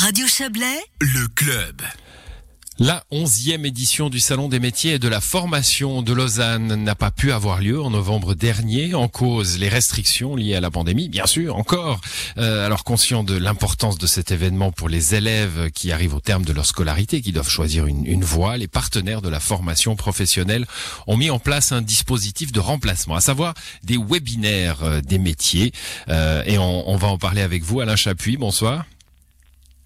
Radio Chablais, le club. La onzième édition du Salon des métiers et de la formation de Lausanne n'a pas pu avoir lieu en novembre dernier en cause les restrictions liées à la pandémie, bien sûr, encore. Euh, alors conscient de l'importance de cet événement pour les élèves qui arrivent au terme de leur scolarité, qui doivent choisir une, une voie, les partenaires de la formation professionnelle ont mis en place un dispositif de remplacement, à savoir des webinaires euh, des métiers. Euh, et on, on va en parler avec vous, Alain Chapuis. Bonsoir.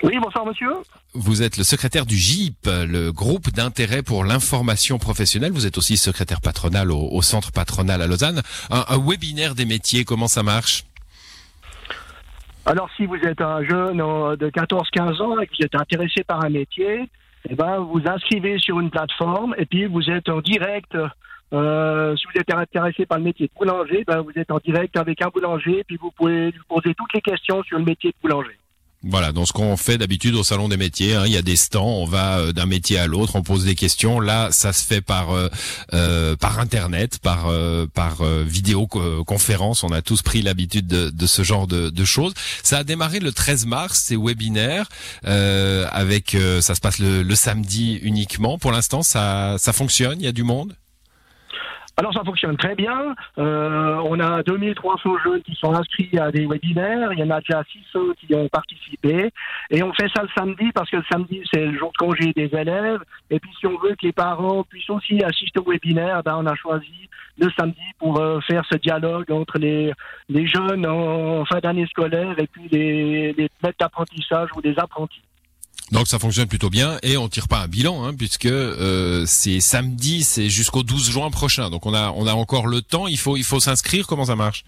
Oui, bonsoir monsieur. Vous êtes le secrétaire du GIP, le groupe d'intérêt pour l'information professionnelle. Vous êtes aussi secrétaire patronal au, au centre patronal à Lausanne. Un, un, webinaire des métiers, comment ça marche? Alors si vous êtes un jeune euh, de 14-15 ans et que vous êtes intéressé par un métier, eh ben, vous inscrivez sur une plateforme et puis vous êtes en direct. Euh, si vous êtes intéressé par le métier de boulanger, ben, vous êtes en direct avec un boulanger et puis vous pouvez lui poser toutes les questions sur le métier de boulanger. Voilà, donc ce qu'on fait d'habitude au salon des métiers, hein, il y a des stands, on va euh, d'un métier à l'autre, on pose des questions. Là, ça se fait par euh, euh, par internet, par euh, par vidéoconférence. On a tous pris l'habitude de, de, ce genre de, de, choses. Ça a démarré le 13 mars, ces webinaires, avec ça se passe le, le samedi uniquement. Pour l'instant, ça ça fonctionne. Il y a du monde? Alors ça fonctionne très bien. Euh, on a 2300 jeunes qui sont inscrits à des webinaires. Il y en a déjà 600 qui ont participé. Et on fait ça le samedi parce que le samedi c'est le jour de congé des élèves. Et puis si on veut que les parents puissent aussi assister au webinaire, ben on a choisi le samedi pour euh, faire ce dialogue entre les, les jeunes en, fin d'année scolaire et puis les, les maîtres d'apprentissage ou des apprentis. Donc ça fonctionne plutôt bien et on tire pas un bilan hein, puisque euh, c'est samedi, c'est jusqu'au 12 juin prochain. Donc on a on a encore le temps. Il faut il faut s'inscrire. Comment ça marche?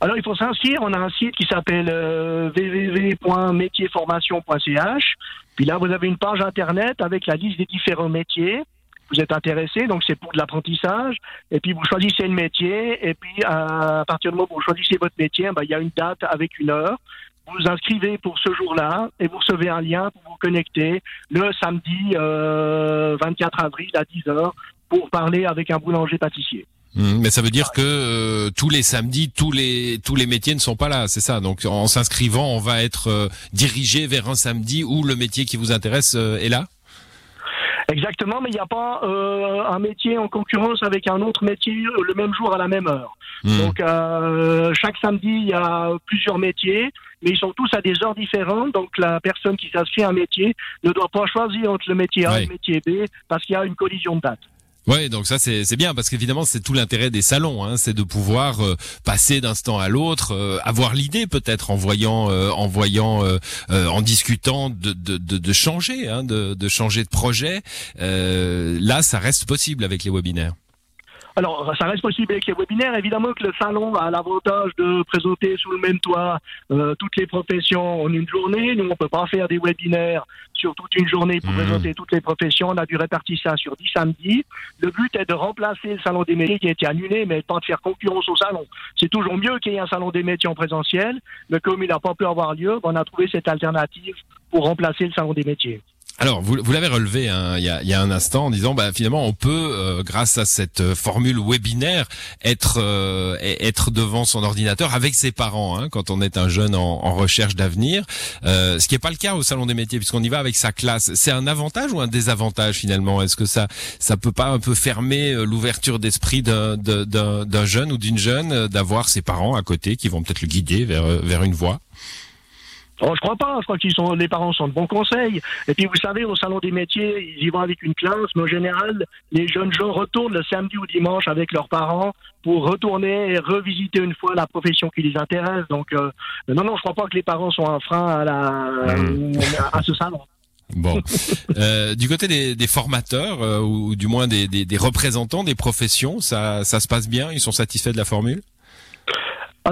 Alors il faut s'inscrire. On a un site qui s'appelle euh, www.métierformation.ch. Puis là vous avez une page internet avec la liste des différents métiers. Vous êtes intéressé, donc c'est pour de l'apprentissage. Et puis vous choisissez le métier. Et puis à partir du moment où vous choisissez votre métier, ben, il y a une date avec une heure vous inscrivez pour ce jour-là et vous recevez un lien pour vous connecter le samedi euh, 24 avril à 10h pour parler avec un boulanger pâtissier. Mmh, mais ça veut dire que euh, tous les samedis, tous les tous les métiers ne sont pas là, c'est ça. Donc en s'inscrivant, on va être euh, dirigé vers un samedi où le métier qui vous intéresse euh, est là? Exactement, mais il n'y a pas euh, un métier en concurrence avec un autre métier le même jour à la même heure. Mmh. Donc euh, chaque samedi, il y a plusieurs métiers, mais ils sont tous à des heures différentes. Donc la personne qui s'inscrit à un métier ne doit pas choisir entre le métier A et le métier B parce qu'il y a une collision de date. Ouais, donc ça c'est bien parce qu'évidemment c'est tout l'intérêt des salons, hein, c'est de pouvoir euh, passer d'un stand à l'autre, euh, avoir l'idée peut-être en voyant, euh, en voyant, en discutant de, de, de, de changer, hein, de, de, changer de projet. là, ça reste possible avec les webinaires. Alors, ça reste possible avec les webinaires. Évidemment que le salon a l'avantage de présenter sous le même toit euh, toutes les professions en une journée. Nous, on peut pas faire des webinaires sur toute une journée pour mmh. présenter toutes les professions. On a dû répartir ça sur 10 samedis. Le but est de remplacer le salon des métiers qui a été annulé, mais pas de faire concurrence au salon. C'est toujours mieux qu'il y ait un salon des métiers en présentiel, mais comme il n'a pas pu avoir lieu, on a trouvé cette alternative pour remplacer le salon des métiers. Alors, vous, vous l'avez relevé hein, il, y a, y a, un instant en disant, bah, finalement, on peut, euh, grâce à cette euh, formule webinaire, être euh, être devant son ordinateur avec ses parents hein, quand on est un jeune en, en recherche d'avenir. Euh, ce qui n'est pas le cas au salon des métiers, puisqu'on y va avec sa classe. C'est un avantage ou un désavantage finalement? Est-ce que ça ça peut pas un peu fermer euh, l'ouverture d'esprit d'un jeune ou d'une jeune d'avoir ses parents à côté qui vont peut-être le guider vers vers une voie? Oh, je crois pas. Je crois qu'ils sont, les parents sont de bons conseils. Et puis, vous savez, au salon des métiers, ils y vont avec une classe, mais en général, les jeunes gens retournent le samedi ou dimanche avec leurs parents pour retourner et revisiter une fois la profession qui les intéresse. Donc, euh, non, non, je crois pas que les parents sont un frein à la, mmh. à ce salon. Bon, euh, du côté des, des formateurs euh, ou du moins des, des, des, représentants des professions, ça, ça se passe bien? Ils sont satisfaits de la formule?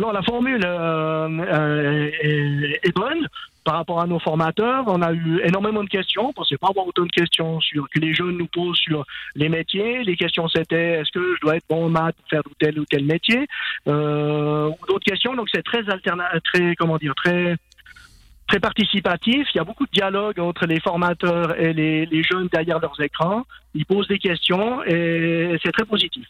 Alors la formule euh, euh, est, bonne par rapport à nos formateurs. On a eu énormément de questions. On ne pensait pas avoir autant de questions sur que les jeunes nous posent sur les métiers. Les questions c'était est-ce que je dois être bon en maths pour faire tel ou tel métier? Euh, ou d'autres questions. Donc c'est très alternatif, très comment dire, très très participatif. Il y a beaucoup de dialogue entre les formateurs et les, les jeunes derrière leurs écrans. Ils posent des questions et c'est très positif.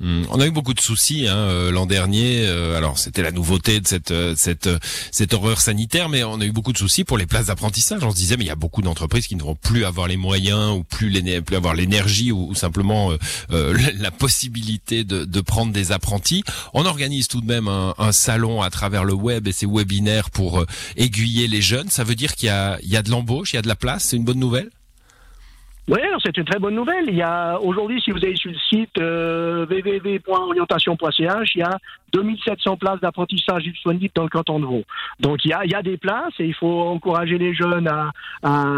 Hmm. On a eu beaucoup de soucis hein, euh, l'an dernier. Euh, alors c'était la nouveauté de cette euh, cette cette horreur sanitaire, mais on a eu beaucoup de soucis pour les places d'apprentissage. On se disait mais il y a beaucoup d'entreprises qui ne vont plus avoir les moyens ou plus, plus avoir l'énergie ou, simplement la possibilité de, de, prendre des apprentis. On organise tout de même un, un, salon à travers le web et ses webinaires pour aiguiller les jeunes. Ça veut dire qu'il y a il y a de l'embauche, il y a de la place. C'est une bonne nouvelle? Oui, c'est une très bonne nouvelle. Il y a aujourd'hui, si vous allez sur le site euh, www.orientation.ch, il y a 2700 places d'apprentissage disponibles dans le canton de Vaud. Donc il y a, il y a des places et il faut encourager les jeunes à,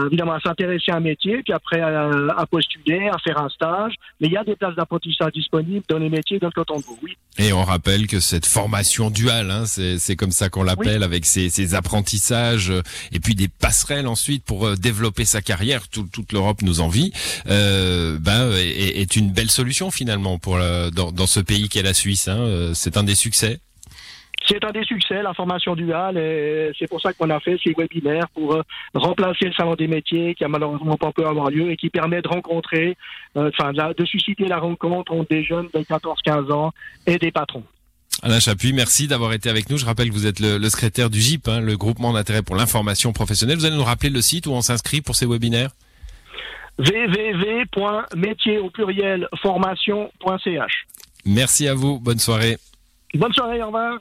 évidemment à s'intéresser à un métier, puis après à, postuler, à faire un stage. Mais il y a des places d'apprentissage disponibles dans les métiers dans le canton de Vaud. Oui. Et on rappelle que cette formation duale, hein, c'est comme ça qu'on l'appelle, avec ces, ces, apprentissages euh, et puis des passerelles ensuite pour euh, développer sa carrière. toute l'Europe nous envie euh, ben, est, est, une belle solution finalement pour dans, dans, ce pays qu'est la Suisse. Hein. Euh, c'est un des succès. C'est un des succès, la formation duale, et c'est pour ça qu'on a fait ces webinaires pour euh, remplacer le salon des métiers qui a malheureusement pas pu avoir lieu et qui permet de rencontrer, euh, enfin, de susciter la rencontre entre des jeunes de 14-15 ans et des patrons. Alain Chapuis, merci d'avoir été avec nous. Je rappelle que vous êtes le, le secrétaire du GIP, hein, le groupement d'intérêt pour l'information professionnelle. Vous allez nous rappeler le site où on s'inscrit pour ces webinaires www.métier au pluriel formation.ch. Merci à vous. Bonne soirée. Bonne soirée. Au revoir.